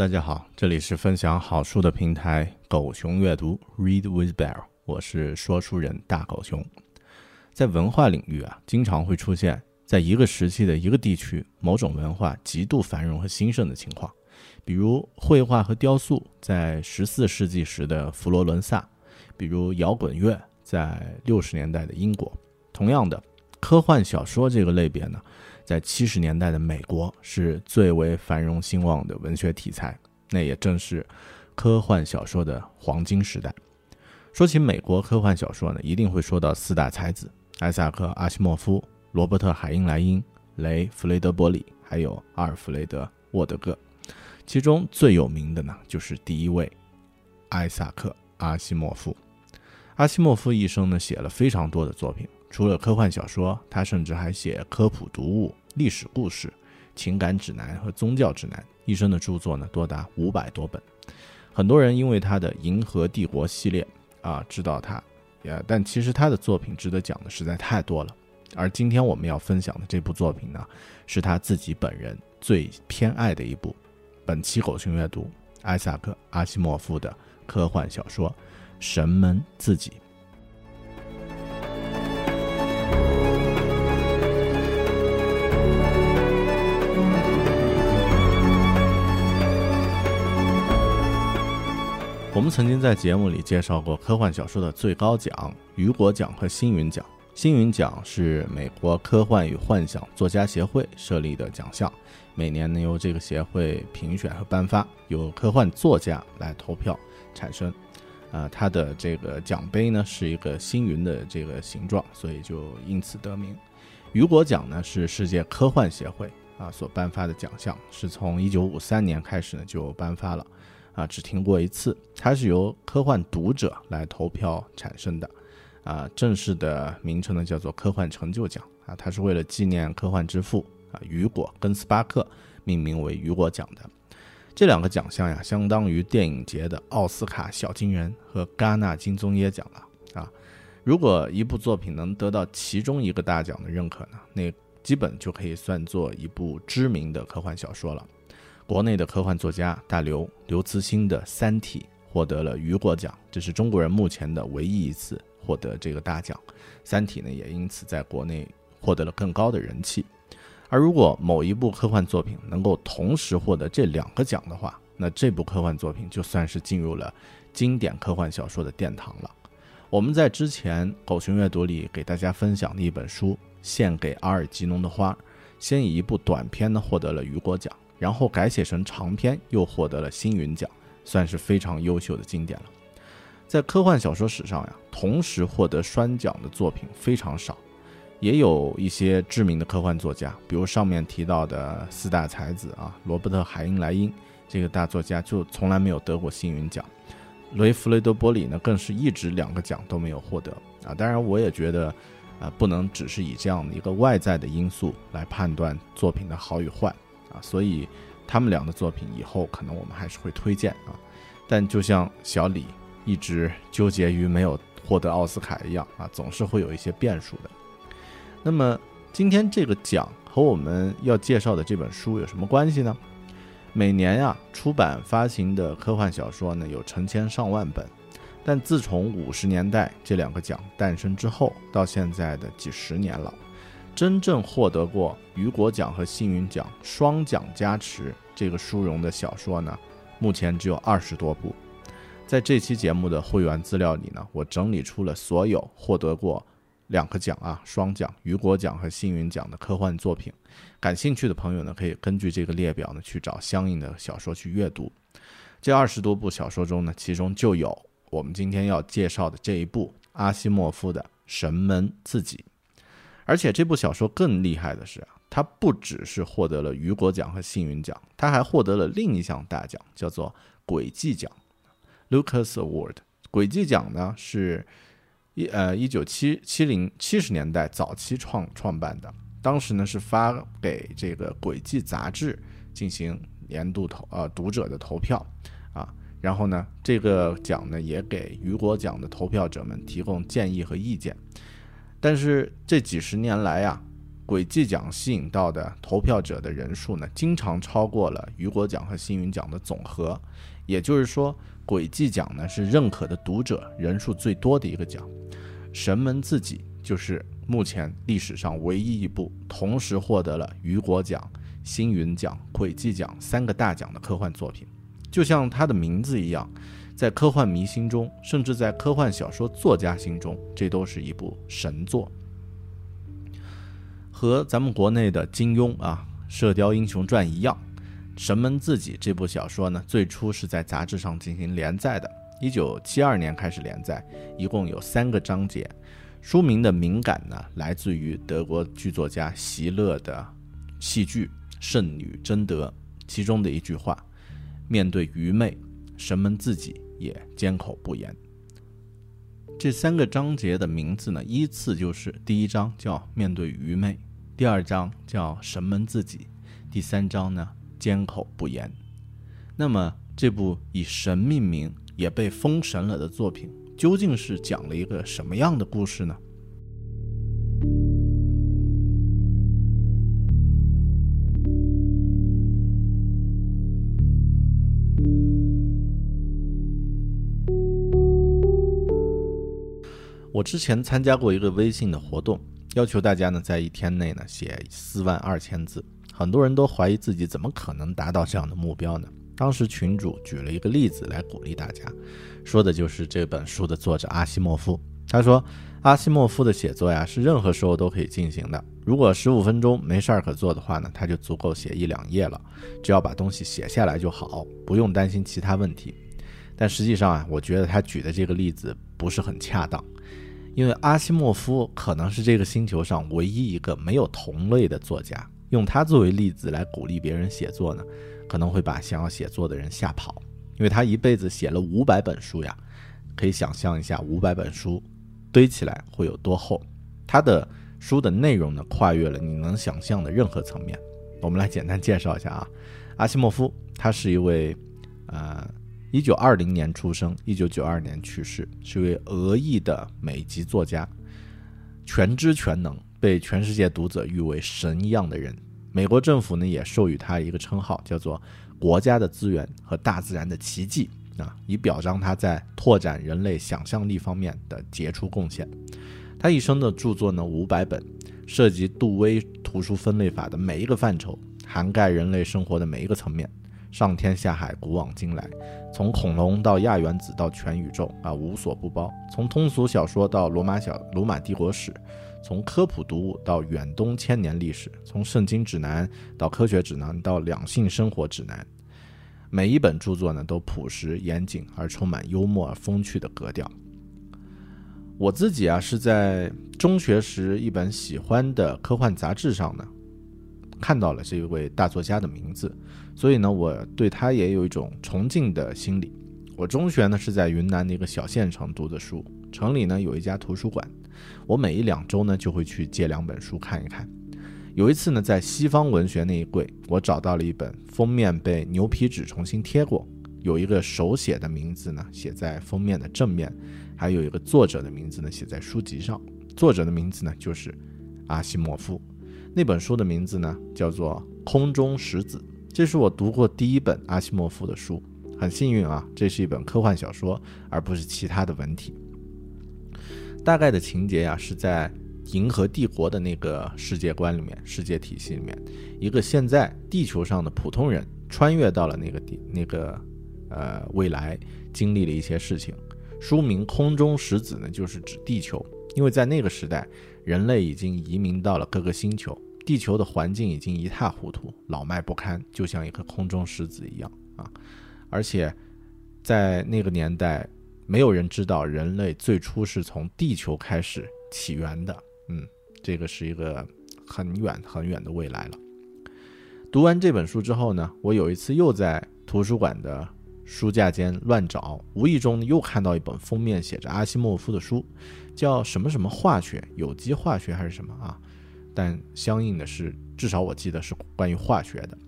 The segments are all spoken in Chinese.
大家好，这里是分享好书的平台狗熊阅读 Read with Bear，我是说书人大狗熊。在文化领域啊，经常会出现在一个时期的一个地区某种文化极度繁荣和兴盛的情况，比如绘画和雕塑在十四世纪时的佛罗伦萨，比如摇滚乐在六十年代的英国。同样的，科幻小说这个类别呢？在七十年代的美国是最为繁荣兴旺的文学题材，那也正是科幻小说的黄金时代。说起美国科幻小说呢，一定会说到四大才子：艾萨克·阿西莫夫、罗伯特·海因莱因、雷·弗雷德伯里，还有阿尔弗雷德·沃德戈。其中最有名的呢，就是第一位艾萨克·阿西莫夫。阿西莫夫一生呢，写了非常多的作品，除了科幻小说，他甚至还写科普读物。历史故事、情感指南和宗教指南，一生的著作呢多达五百多本。很多人因为他的《银河帝国》系列啊知道他，呀，但其实他的作品值得讲的实在太多了。而今天我们要分享的这部作品呢，是他自己本人最偏爱的一部。本期狗熊阅读，艾萨克·阿西莫夫的科幻小说《神们自己》。我们曾经在节目里介绍过科幻小说的最高奖——雨果奖和星云奖。星云奖是美国科幻与幻想作家协会设立的奖项，每年呢由这个协会评选和颁发，由科幻作家来投票产生。啊，它的这个奖杯呢是一个星云的这个形状，所以就因此得名。雨果奖呢是世界科幻协会啊所颁发的奖项，是从1953年开始呢就颁发了。啊，只听过一次，它是由科幻读者来投票产生的，啊，正式的名称呢叫做科幻成就奖啊，它是为了纪念科幻之父啊雨果跟斯巴克命名为雨果奖的。这两个奖项呀，相当于电影节的奥斯卡小金人和戛纳金棕榈奖了啊。如果一部作品能得到其中一个大奖的认可呢，那基本就可以算作一部知名的科幻小说了。国内的科幻作家大刘刘慈欣的《三体》获得了雨果奖，这是中国人目前的唯一一次获得这个大奖。《三体》呢，也因此在国内获得了更高的人气。而如果某一部科幻作品能够同时获得这两个奖的话，那这部科幻作品就算是进入了经典科幻小说的殿堂了。我们在之前狗熊阅读里给大家分享的一本书《献给阿尔吉农的花》，先以一部短片呢获得了雨果奖。然后改写成长篇，又获得了星云奖，算是非常优秀的经典了。在科幻小说史上呀，同时获得双奖的作品非常少，也有一些知名的科幻作家，比如上面提到的四大才子啊，罗伯特·海因莱因这个大作家就从来没有得过星云奖，雷弗雷德·波里呢更是一直两个奖都没有获得啊。当然，我也觉得，啊，不能只是以这样的一个外在的因素来判断作品的好与坏啊。所以，他们俩的作品以后可能我们还是会推荐啊。但就像小李。一直纠结于没有获得奥斯卡一样啊，总是会有一些变数的。那么今天这个奖和我们要介绍的这本书有什么关系呢？每年呀出版发行的科幻小说呢有成千上万本，但自从五十年代这两个奖诞生之后，到现在的几十年了，真正获得过雨果奖和幸运奖双奖加持这个殊荣的小说呢，目前只有二十多部。在这期节目的会员资料里呢，我整理出了所有获得过两个奖啊，双奖雨果奖和星云奖的科幻作品。感兴趣的朋友呢，可以根据这个列表呢去找相应的小说去阅读。这二十多部小说中呢，其中就有我们今天要介绍的这一部阿西莫夫的《神门自己》。而且这部小说更厉害的是啊，它不只是获得了雨果奖和星云奖，它还获得了另一项大奖，叫做轨迹奖。Lucas Award，轨迹奖呢是一呃一九七七零七十年代早期创创办的，当时呢是发给这个轨迹杂志进行年度投呃读者的投票啊，然后呢这个奖呢也给雨果奖的投票者们提供建议和意见，但是这几十年来呀，轨迹奖吸引到的投票者的人数呢，经常超过了雨果奖和星云奖的总和，也就是说。轨迹奖呢是认可的读者人数最多的一个奖，神门自己就是目前历史上唯一一部同时获得了雨果奖、星云奖、轨迹奖三个大奖的科幻作品。就像它的名字一样，在科幻迷心中，甚至在科幻小说作家心中，这都是一部神作。和咱们国内的金庸啊《射雕英雄传》一样。神门自己这部小说呢，最初是在杂志上进行连载的，一九七二年开始连载，一共有三个章节。书名的敏感呢，来自于德国剧作家席勒的戏剧《圣女贞德》其中的一句话：“面对愚昧，神门自己也缄口不言。”这三个章节的名字呢，依次就是第一章叫“面对愚昧”，第二章叫“神门自己”，第三章呢。缄口不言。那么，这部以神命名也被封神了的作品，究竟是讲了一个什么样的故事呢？我之前参加过一个微信的活动，要求大家呢在一天内呢写四万二千字。很多人都怀疑自己怎么可能达到这样的目标呢？当时群主举了一个例子来鼓励大家，说的就是这本书的作者阿西莫夫。他说，阿西莫夫的写作呀是任何时候都可以进行的。如果十五分钟没事儿可做的话呢，他就足够写一两页了。只要把东西写下来就好，不用担心其他问题。但实际上啊，我觉得他举的这个例子不是很恰当，因为阿西莫夫可能是这个星球上唯一一个没有同类的作家。用他作为例子来鼓励别人写作呢，可能会把想要写作的人吓跑，因为他一辈子写了五百本书呀，可以想象一下五百本书堆起来会有多厚。他的书的内容呢，跨越了你能想象的任何层面。我们来简单介绍一下啊，阿西莫夫，他是一位呃，一九二零年出生，一九九二年去世，是一位俄裔的美籍作家，全知全能。被全世界读者誉为神一样的人，美国政府呢也授予他一个称号，叫做“国家的资源和大自然的奇迹”啊，以表彰他在拓展人类想象力方面的杰出贡献。他一生的著作呢五百本，涉及杜威图书分类法的每一个范畴，涵盖人类生活的每一个层面，上天下海，古往今来，从恐龙到亚原子到全宇宙啊，无所不包。从通俗小说到罗马小罗马帝国史。从科普读物到远东千年历史，从圣经指南到科学指南到两性生活指南，每一本著作呢都朴实严谨而充满幽默而风趣的格调。我自己啊是在中学时一本喜欢的科幻杂志上呢看到了这位大作家的名字，所以呢我对他也有一种崇敬的心理。我中学呢是在云南的一个小县城读的书，城里呢有一家图书馆，我每一两周呢就会去借两本书看一看。有一次呢在西方文学那一柜，我找到了一本封面被牛皮纸重新贴过，有一个手写的名字呢写在封面的正面。还有一个作者的名字呢，写在书籍上。作者的名字呢，就是阿西莫夫。那本书的名字呢，叫做《空中石子》。这是我读过第一本阿西莫夫的书。很幸运啊，这是一本科幻小说，而不是其他的文体。大概的情节呀，是在银河帝国的那个世界观里面、世界体系里面，一个现在地球上的普通人穿越到了那个地那个呃未来，经历了一些事情。书名《空中石子》呢，就是指地球，因为在那个时代，人类已经移民到了各个星球，地球的环境已经一塌糊涂，老迈不堪，就像一颗空中石子一样啊！而且，在那个年代，没有人知道人类最初是从地球开始起源的。嗯，这个是一个很远很远的未来了。读完这本书之后呢，我有一次又在图书馆的。书架间乱找，无意中又看到一本封面写着阿西莫夫的书，叫什么什么化学，有机化学还是什么啊？但相应的是，至少我记得是关于化学的。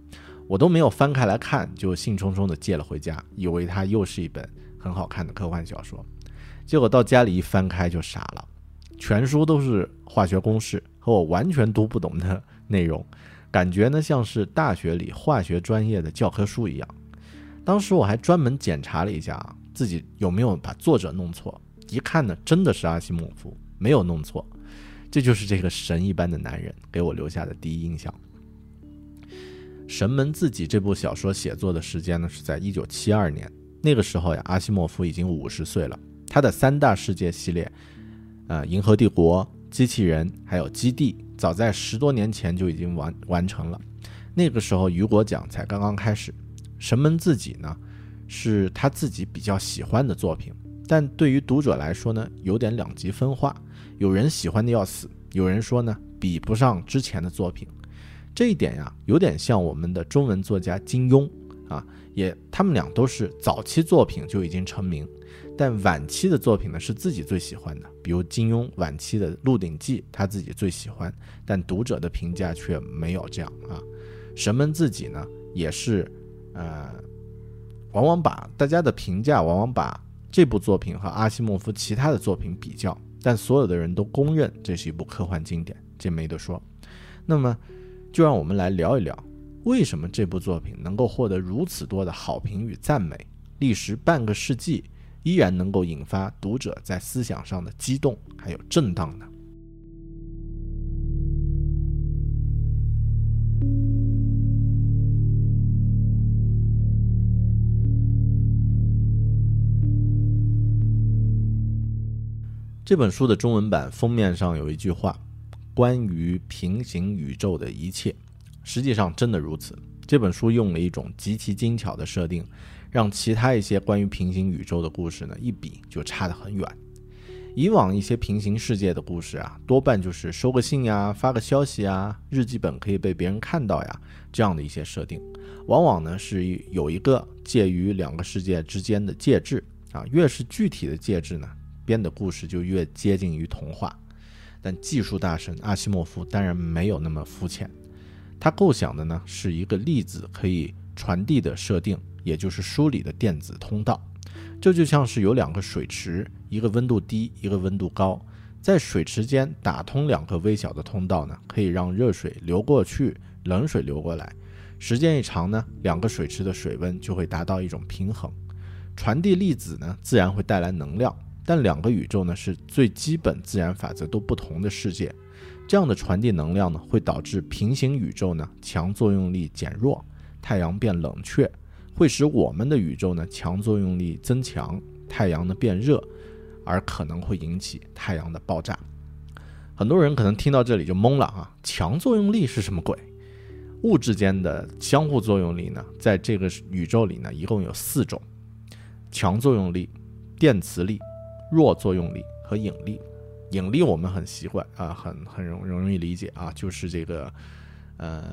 我都没有翻开来看，就兴冲冲的借了回家，以为它又是一本很好看的科幻小说。结果到家里一翻开就傻了，全书都是化学公式和我完全读不懂的内容，感觉呢像是大学里化学专业的教科书一样。当时我还专门检查了一下啊，自己有没有把作者弄错。一看呢，真的是阿西莫夫，没有弄错。这就是这个神一般的男人给我留下的第一印象。《神门自己》这部小说写作的时间呢，是在一九七二年。那个时候呀，阿西莫夫已经五十岁了。他的三大世界系列，呃，《银河帝国》、《机器人》还有《基地》，早在十多年前就已经完完成了。那个时候，雨果奖才刚刚开始。神门自己呢，是他自己比较喜欢的作品，但对于读者来说呢，有点两极分化。有人喜欢的要死，有人说呢，比不上之前的作品。这一点呀，有点像我们的中文作家金庸啊，也他们俩都是早期作品就已经成名，但晚期的作品呢是自己最喜欢的。比如金庸晚期的《鹿鼎记》，他自己最喜欢，但读者的评价却没有这样啊。神门自己呢，也是。呃，往往把大家的评价，往往把这部作品和阿西莫夫其他的作品比较，但所有的人都公认这是一部科幻经典，这没得说。那么，就让我们来聊一聊，为什么这部作品能够获得如此多的好评与赞美，历时半个世纪依然能够引发读者在思想上的激动还有震荡呢？这本书的中文版封面上有一句话：“关于平行宇宙的一切。”实际上，真的如此。这本书用了一种极其精巧的设定，让其他一些关于平行宇宙的故事呢，一比就差得很远。以往一些平行世界的故事啊，多半就是收个信呀、发个消息啊、日记本可以被别人看到呀，这样的一些设定，往往呢是有一个介于两个世界之间的介质啊，越是具体的介质呢。编的故事就越接近于童话，但技术大神阿西莫夫当然没有那么肤浅，他构想的呢是一个粒子可以传递的设定，也就是书里的电子通道。这就像是有两个水池，一个温度低，一个温度高，在水池间打通两个微小的通道呢，可以让热水流过去，冷水流过来。时间一长呢，两个水池的水温就会达到一种平衡，传递粒子呢，自然会带来能量。但两个宇宙呢是最基本自然法则都不同的世界，这样的传递能量呢会导致平行宇宙呢强作用力减弱，太阳变冷却，会使我们的宇宙呢强作用力增强，太阳呢变热，而可能会引起太阳的爆炸。很多人可能听到这里就懵了啊，强作用力是什么鬼？物质间的相互作用力呢，在这个宇宙里呢，一共有四种：强作用力、电磁力、弱作用力和引力。引力我们很习惯啊，很很容容易理解啊，就是这个呃，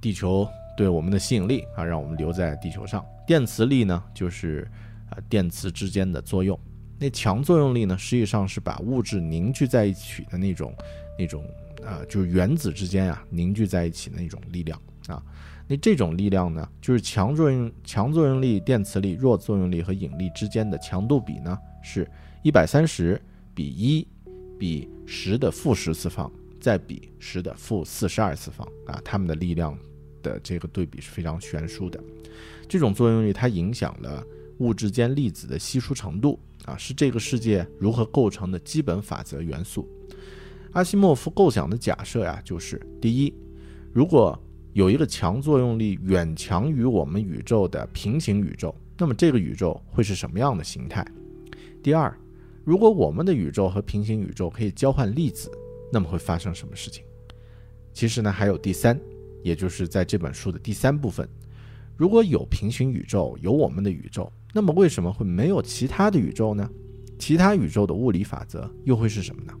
地球对我们的吸引力啊，让我们留在地球上。电磁力呢，就是啊电磁之间的作用。那强作用力呢，实际上是把物质凝聚在一起的那种那种。啊，就是原子之间啊凝聚在一起的那种力量啊，那这种力量呢，就是强作用强作用力、电磁力、弱作用力和引力之间的强度比呢，是一百三十比一比十的负十次方，再比十的负四十二次方啊，它们的力量的这个对比是非常悬殊的。这种作用力它影响了物质间粒子的稀疏程度啊，是这个世界如何构成的基本法则元素。阿西莫夫构想的假设呀，就是第一，如果有一个强作用力远强于我们宇宙的平行宇宙，那么这个宇宙会是什么样的形态？第二，如果我们的宇宙和平行宇宙可以交换粒子，那么会发生什么事情？其实呢，还有第三，也就是在这本书的第三部分，如果有平行宇宙，有我们的宇宙，那么为什么会没有其他的宇宙呢？其他宇宙的物理法则又会是什么呢？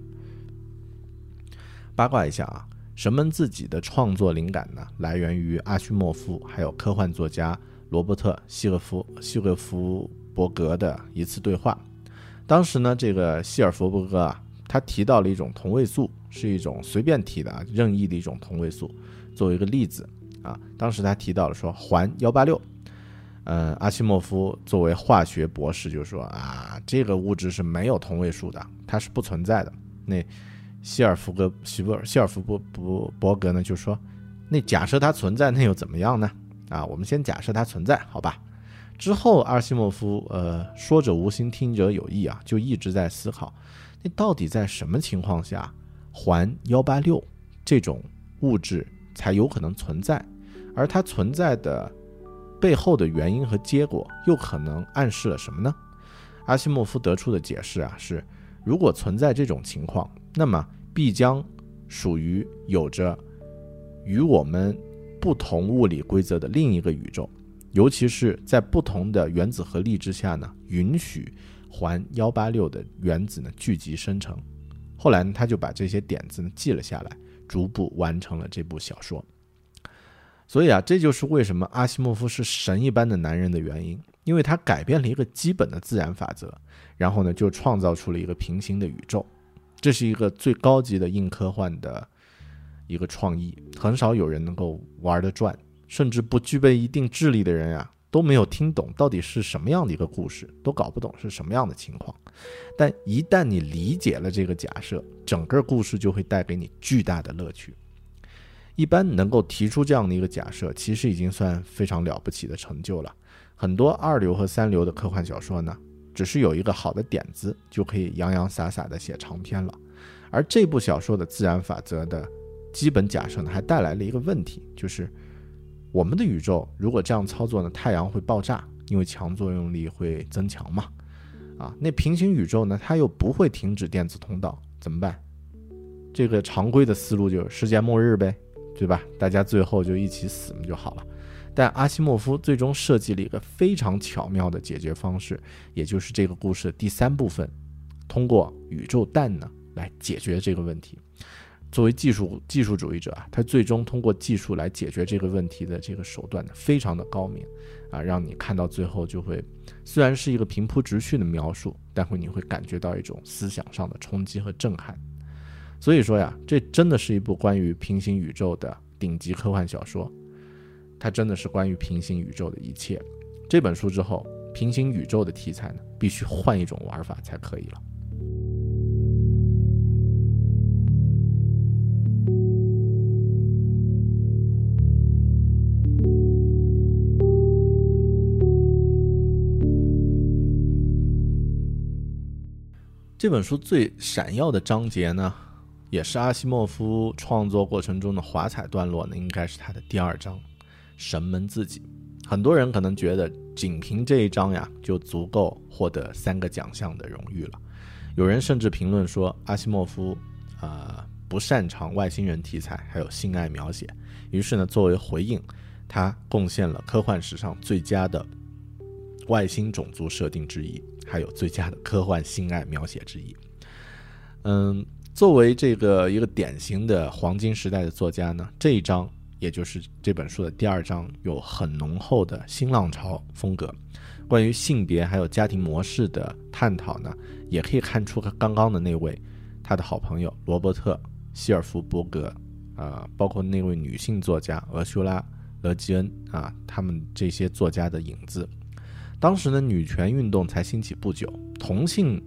八卦一下啊，神们自己的创作灵感呢，来源于阿西莫夫，还有科幻作家罗伯特·希尔夫希尔夫伯格的一次对话。当时呢，这个希尔弗伯格啊，他提到了一种同位素，是一种随便提的啊，任意的一种同位素，作为一个例子啊。当时他提到了说环幺八六，嗯，阿西莫夫作为化学博士就说啊，这个物质是没有同位素的，它是不存在的。那希尔弗格希伯希尔弗伯伯伯格呢，就说：“那假设它存在，那又怎么样呢？啊，我们先假设它存在，好吧？之后，阿西莫夫，呃，说者无心，听者有意啊，就一直在思考，那到底在什么情况下，环幺八六这种物质才有可能存在？而它存在的背后的原因和结果，又可能暗示了什么呢？阿西莫夫得出的解释啊，是如果存在这种情况。”那么必将属于有着与我们不同物理规则的另一个宇宙，尤其是在不同的原子核力之下呢，允许环幺八六的原子呢聚集生成。后来呢，他就把这些点子呢记了下来，逐步完成了这部小说。所以啊，这就是为什么阿西莫夫是神一般的男人的原因，因为他改变了一个基本的自然法则，然后呢，就创造出了一个平行的宇宙。这是一个最高级的硬科幻的一个创意，很少有人能够玩得转，甚至不具备一定智力的人啊都没有听懂到底是什么样的一个故事，都搞不懂是什么样的情况。但一旦你理解了这个假设，整个故事就会带给你巨大的乐趣。一般能够提出这样的一个假设，其实已经算非常了不起的成就了。很多二流和三流的科幻小说呢？只是有一个好的点子，就可以洋洋洒洒的写长篇了。而这部小说的自然法则的基本假设呢，还带来了一个问题，就是我们的宇宙如果这样操作呢，太阳会爆炸，因为强作用力会增强嘛。啊，那平行宇宙呢，它又不会停止电子通道，怎么办？这个常规的思路就是世界末日呗，对吧？大家最后就一起死就好了。但阿西莫夫最终设计了一个非常巧妙的解决方式，也就是这个故事的第三部分，通过宇宙弹呢来解决这个问题。作为技术技术主义者啊，他最终通过技术来解决这个问题的这个手段，非常的高明啊，让你看到最后就会，虽然是一个平铺直叙的描述，但会你会感觉到一种思想上的冲击和震撼。所以说呀，这真的是一部关于平行宇宙的顶级科幻小说。它真的是关于平行宇宙的一切。这本书之后，平行宇宙的题材呢，必须换一种玩法才可以了。这本书最闪耀的章节呢，也是阿西莫夫创作过程中的华彩段落呢，应该是他的第二章。神门自己，很多人可能觉得仅凭这一章呀，就足够获得三个奖项的荣誉了。有人甚至评论说，阿西莫夫呃不擅长外星人题材，还有性爱描写，于是呢，作为回应，他贡献了科幻史上最佳的外星种族设定之一，还有最佳的科幻性爱描写之一。嗯，作为这个一个典型的黄金时代的作家呢，这一章也就是这本书的第二章，有很浓厚的新浪潮风格。关于性别还有家庭模式的探讨呢，也可以看出刚刚的那位他的好朋友罗伯特·希尔弗伯格，啊，包括那位女性作家俄修拉·勒基恩啊，他们这些作家的影子。当时呢，女权运动才兴起不久，同性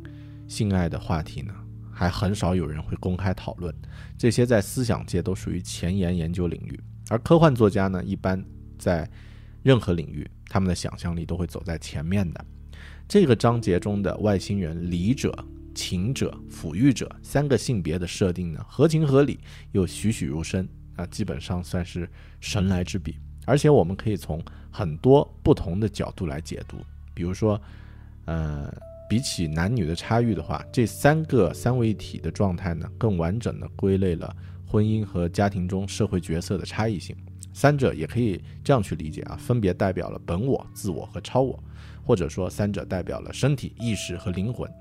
性爱的话题呢，还很少有人会公开讨论，这些在思想界都属于前沿研究领域。而科幻作家呢，一般在任何领域。他们的想象力都会走在前面的。这个章节中的外星人理者、情者、抚育者三个性别的设定呢，合情合理又栩栩如生啊，基本上算是神来之笔。而且我们可以从很多不同的角度来解读，比如说，呃，比起男女的差异的话，这三个三位一体的状态呢，更完整的归类了婚姻和家庭中社会角色的差异性。三者也可以这样去理解啊，分别代表了本我、自我和超我，或者说三者代表了身体、意识和灵魂，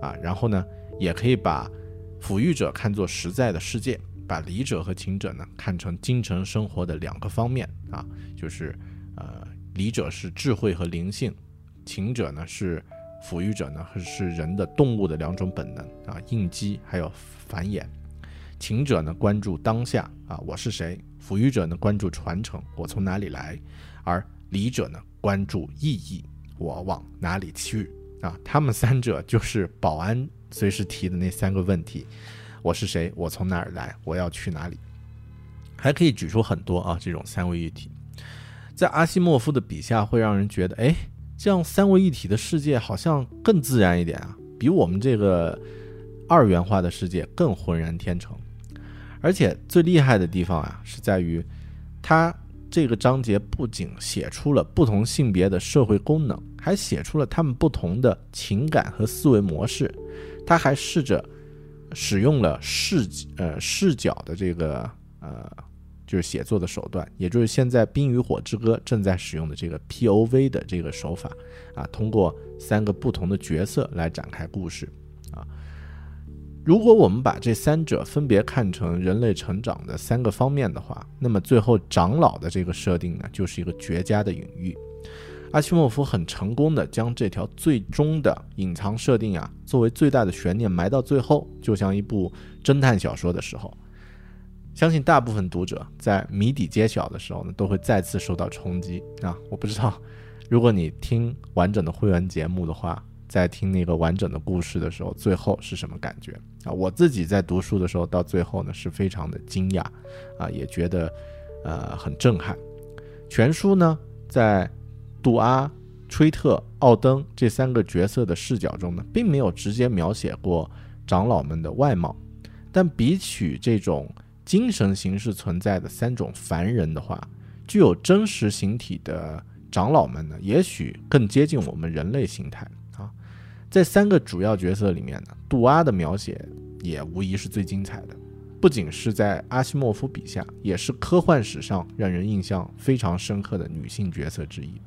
啊，然后呢，也可以把抚育者看作实在的世界，把理者和情者呢看成精神生活的两个方面。啊，就是呃，理者是智慧和灵性，情者呢是抚育者呢是人的动物的两种本能啊，应激还有繁衍，情者呢关注当下啊，我是谁。抚育者呢关注传承，我从哪里来；而理者呢关注意义，我往哪里去啊？他们三者就是保安随时提的那三个问题：我是谁？我从哪儿来？我要去哪里？还可以举出很多啊，这种三位一体，在阿西莫夫的笔下会让人觉得，哎，这样三位一体的世界好像更自然一点啊，比我们这个二元化的世界更浑然天成。而且最厉害的地方啊，是在于，他这个章节不仅写出了不同性别的社会功能，还写出了他们不同的情感和思维模式。他还试着使用了视呃视角的这个呃就是写作的手段，也就是现在《冰与火之歌》正在使用的这个 P.O.V 的这个手法啊，通过三个不同的角色来展开故事啊。如果我们把这三者分别看成人类成长的三个方面的话，那么最后长老的这个设定呢，就是一个绝佳的隐喻。阿西莫夫很成功的将这条最终的隐藏设定啊，作为最大的悬念埋到最后，就像一部侦探小说的时候，相信大部分读者在谜底揭晓的时候呢，都会再次受到冲击啊！我不知道，如果你听完整的会员节目的话。在听那个完整的故事的时候，最后是什么感觉啊？我自己在读书的时候，到最后呢，是非常的惊讶，啊，也觉得，呃，很震撼。全书呢，在杜阿、吹特、奥登这三个角色的视角中呢，并没有直接描写过长老们的外貌，但比起这种精神形式存在的三种凡人的话，具有真实形体的长老们呢，也许更接近我们人类形态啊。在三个主要角色里面呢，杜阿的描写也无疑是最精彩的，不仅是在阿西莫夫笔下，也是科幻史上让人印象非常深刻的女性角色之一。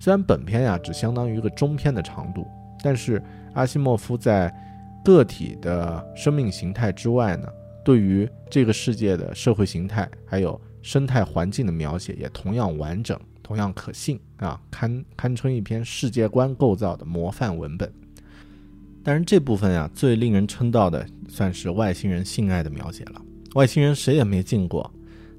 虽然本片呀只相当于一个中篇的长度，但是阿西莫夫在个体的生命形态之外呢，对于这个世界的社会形态还有生态环境的描写也同样完整，同样可信啊，堪堪称一篇世界观构造的模范文本。但是这部分啊，最令人称道的算是外星人性爱的描写了。外星人谁也没见过，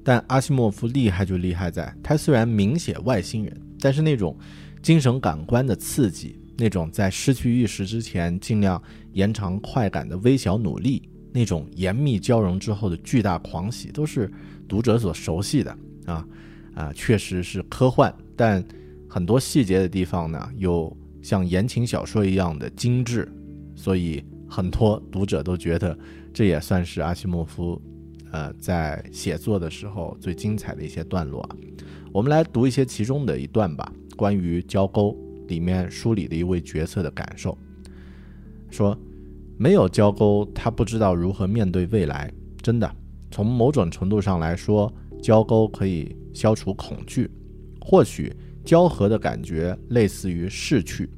但阿西莫夫厉害就厉害在，他虽然明写外星人，但是那种精神感官的刺激，那种在失去意识之前尽量延长快感的微小努力，那种严密交融之后的巨大狂喜，都是读者所熟悉的啊啊，确实是科幻，但很多细节的地方呢，又像言情小说一样的精致。所以很多读者都觉得，这也算是阿西莫夫，呃，在写作的时候最精彩的一些段落。我们来读一些其中的一段吧，关于交沟里面书里的一位角色的感受。说，没有交沟，他不知道如何面对未来。真的，从某种程度上来说，交沟可以消除恐惧。或许交合的感觉类似于逝去，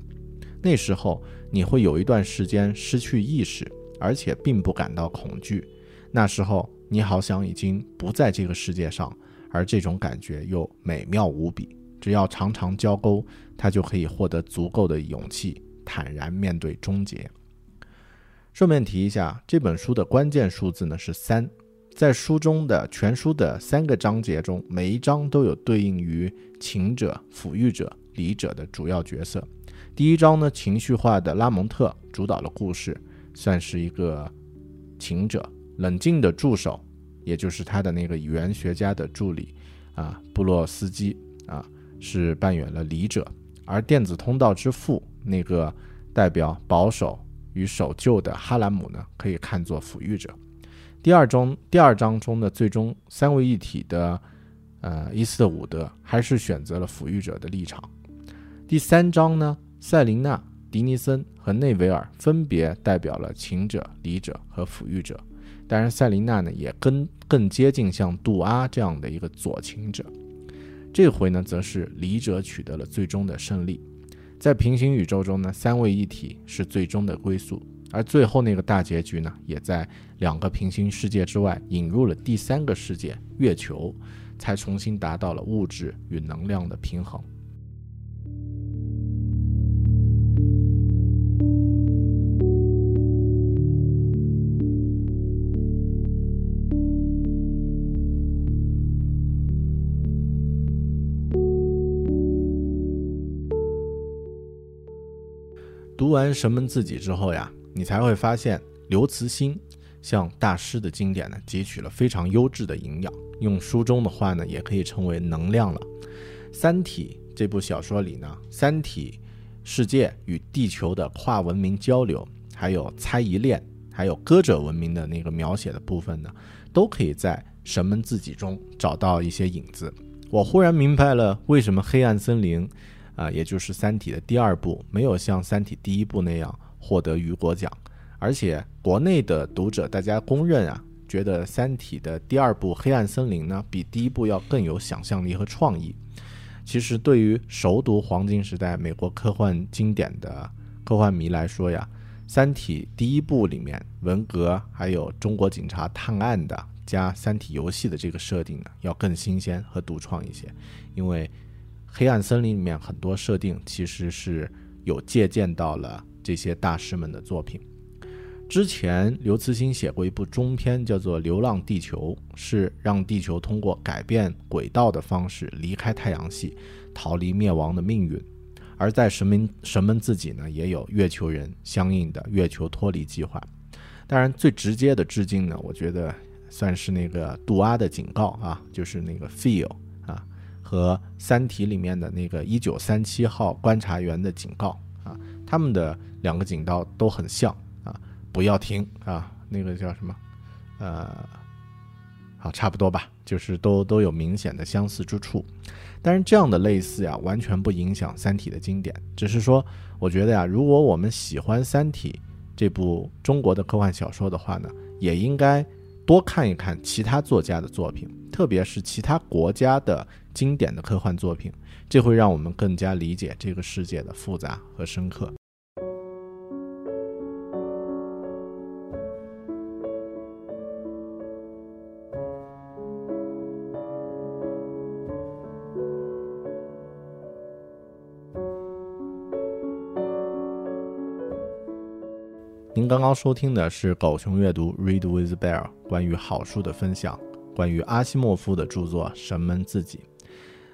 那时候你会有一段时间失去意识，而且并不感到恐惧。那时候你好像已经不在这个世界上，而这种感觉又美妙无比。只要常常交沟，他就可以获得足够的勇气，坦然面对终结。顺便提一下，这本书的关键数字呢是三。在书中的全书的三个章节中，每一章都有对应于情者、抚育者、理者的主要角色。第一章呢，情绪化的拉蒙特主导了故事，算是一个情者；冷静的助手，也就是他的那个语言学家的助理啊，布洛斯基啊，是扮演了理者；而电子通道之父那个代表保守与守旧的哈兰姆呢，可以看作抚育者。第二章第二章中的最终三位一体的，呃，伊斯特伍德还是选择了抚育者的立场。第三章呢，塞琳娜、迪尼森和内维尔分别代表了情者、理者和抚育者。当然，塞琳娜呢也更更接近像杜阿这样的一个左情者。这回呢，则是理者取得了最终的胜利。在平行宇宙中呢，三位一体是最终的归宿。而最后那个大结局呢，也在两个平行世界之外引入了第三个世界——月球，才重新达到了物质与能量的平衡。读完《神门自己》之后呀。你才会发现，刘慈欣向大师的经典呢汲取了非常优质的营养，用书中的话呢，也可以称为能量了。《三体》这部小说里呢，三体世界与地球的跨文明交流，还有猜疑链，还有歌者文明的那个描写的部分呢，都可以在神门自己中找到一些影子。我忽然明白了，为什么《黑暗森林》啊，也就是《三体》的第二部，没有像《三体》第一部那样。获得雨果奖，而且国内的读者大家公认啊，觉得《三体》的第二部《黑暗森林》呢，比第一部要更有想象力和创意。其实，对于熟读黄金时代美国科幻经典的科幻迷来说呀，《三体》第一部里面文革还有中国警察探案的加《三体》游戏的这个设定呢，要更新鲜和独创一些。因为《黑暗森林》里面很多设定其实是有借鉴到了。这些大师们的作品，之前刘慈欣写过一部中篇，叫做《流浪地球》，是让地球通过改变轨道的方式离开太阳系，逃离灭亡的命运。而在神明神门自己呢，也有月球人相应的月球脱离计划。当然，最直接的致敬呢，我觉得算是那个杜阿的警告啊，就是那个 feel，和《三体》里面的那个一九三七号观察员的警告啊，他们的。两个警刀都很像啊，不要停啊，那个叫什么？呃，好，差不多吧，就是都都有明显的相似之处。但是这样的类似呀，完全不影响《三体》的经典。只是说，我觉得呀，如果我们喜欢《三体》这部中国的科幻小说的话呢，也应该多看一看其他作家的作品，特别是其他国家的经典的科幻作品，这会让我们更加理解这个世界的复杂和深刻。刚刚收听的是狗熊阅读 Read with Bear 关于好书的分享，关于阿西莫夫的著作《神门自己》，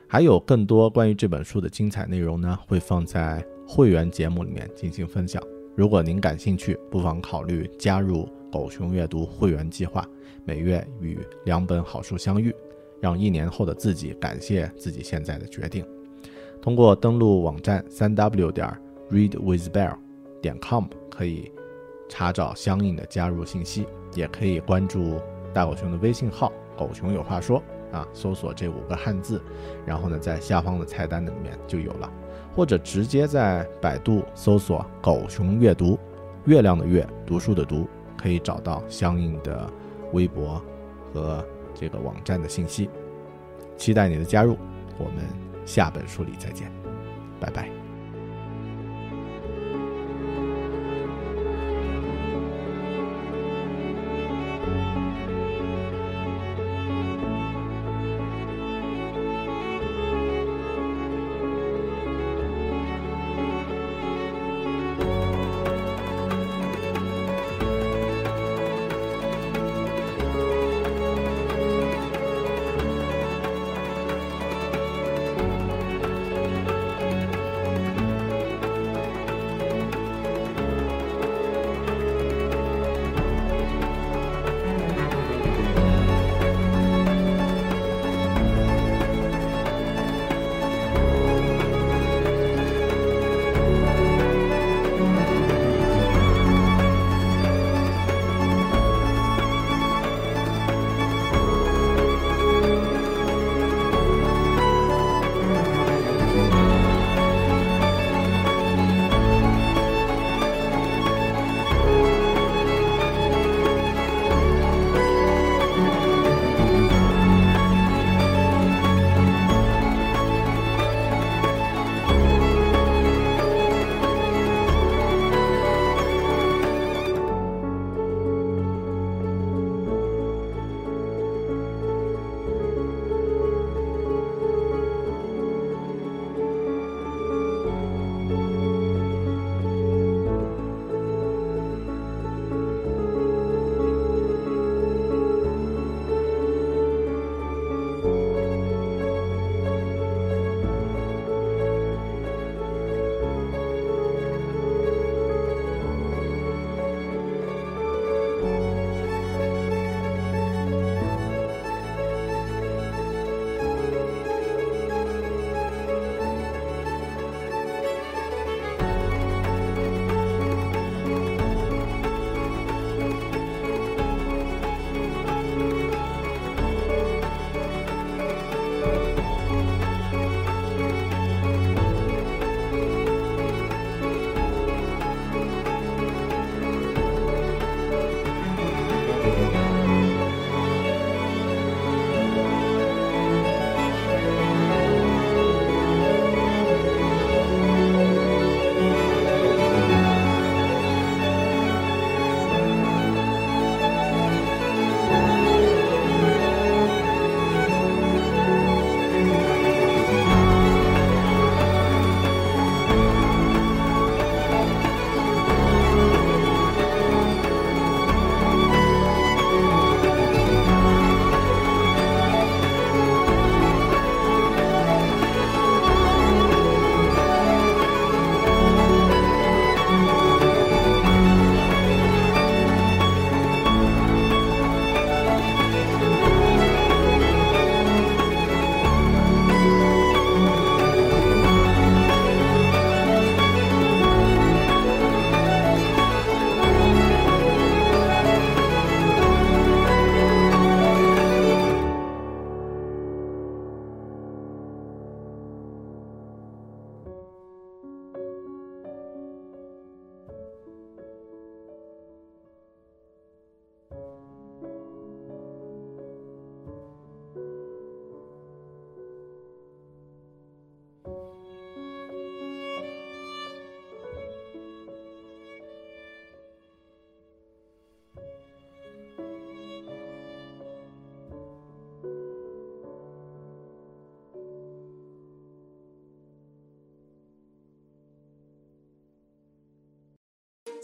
还有更多关于这本书的精彩内容呢，会放在会员节目里面进行分享。如果您感兴趣，不妨考虑加入狗熊阅读会员计划，每月与两本好书相遇，让一年后的自己感谢自己现在的决定。通过登录网站三 w 点 readwithbear 点 com 可以。查找相应的加入信息，也可以关注大狗熊的微信号“狗熊有话说”啊，搜索这五个汉字，然后呢，在下方的菜单里面就有了，或者直接在百度搜索“狗熊阅读”，月亮的月，读书的读，可以找到相应的微博和这个网站的信息。期待你的加入，我们下本书里再见，拜拜。